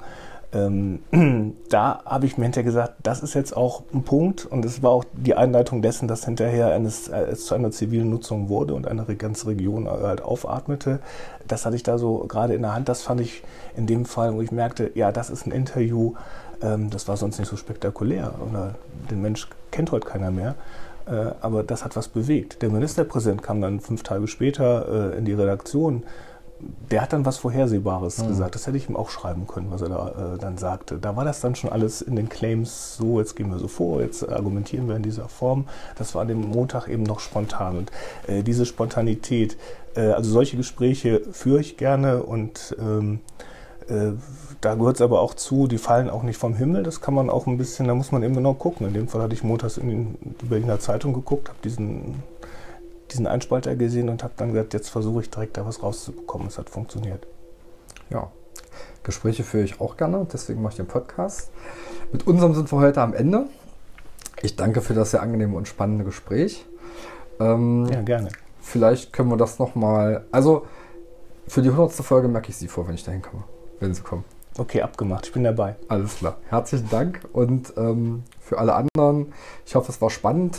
Ähm, da habe ich mir hinterher gesagt, das ist jetzt auch ein Punkt und es war auch die Einleitung dessen, dass hinterher eines, äh, es zu einer zivilen Nutzung wurde und eine ganze Region halt aufatmete. Das hatte ich da so gerade in der Hand, das fand ich in dem Fall, wo ich merkte, ja, das ist ein Interview, ähm, das war sonst nicht so spektakulär. Oder den Mensch kennt heute keiner mehr. Äh, aber das hat was bewegt. Der Ministerpräsident kam dann fünf Tage später äh, in die Redaktion. Der hat dann was Vorhersehbares mhm. gesagt. Das hätte ich ihm auch schreiben können, was er da äh, dann sagte. Da war das dann schon alles in den Claims so, jetzt gehen wir so vor, jetzt argumentieren wir in dieser Form. Das war an dem Montag eben noch spontan. Und äh, diese Spontanität, äh, also solche Gespräche führe ich gerne und ähm, äh, da gehört es aber auch zu, die fallen auch nicht vom Himmel. Das kann man auch ein bisschen, da muss man eben genau gucken. In dem Fall hatte ich montags in die Berliner Zeitung geguckt, habe diesen, diesen Einspalter gesehen und habe dann gesagt, jetzt versuche ich direkt da was rauszubekommen. Es hat funktioniert. Ja, Gespräche führe ich auch gerne, deswegen mache ich den Podcast. Mit unserem sind wir heute am Ende. Ich danke für das sehr angenehme und spannende Gespräch. Ähm, ja, gerne. Vielleicht können wir das nochmal, also für die 100. Folge merke ich sie vor, wenn ich da hinkomme wenn sie kommen. Okay, abgemacht. Ich bin dabei. Alles klar. Herzlichen Dank. Und ähm, für alle anderen, ich hoffe, es war spannend.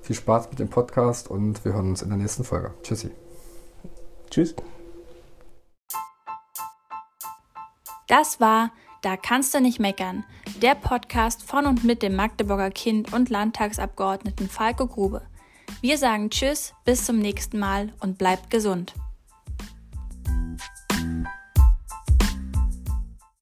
Viel Spaß mit dem Podcast und wir hören uns in der nächsten Folge. Tschüssi. Tschüss. Das war Da kannst du nicht meckern. Der Podcast von und mit dem Magdeburger Kind und Landtagsabgeordneten Falco Grube. Wir sagen Tschüss, bis zum nächsten Mal und bleibt gesund.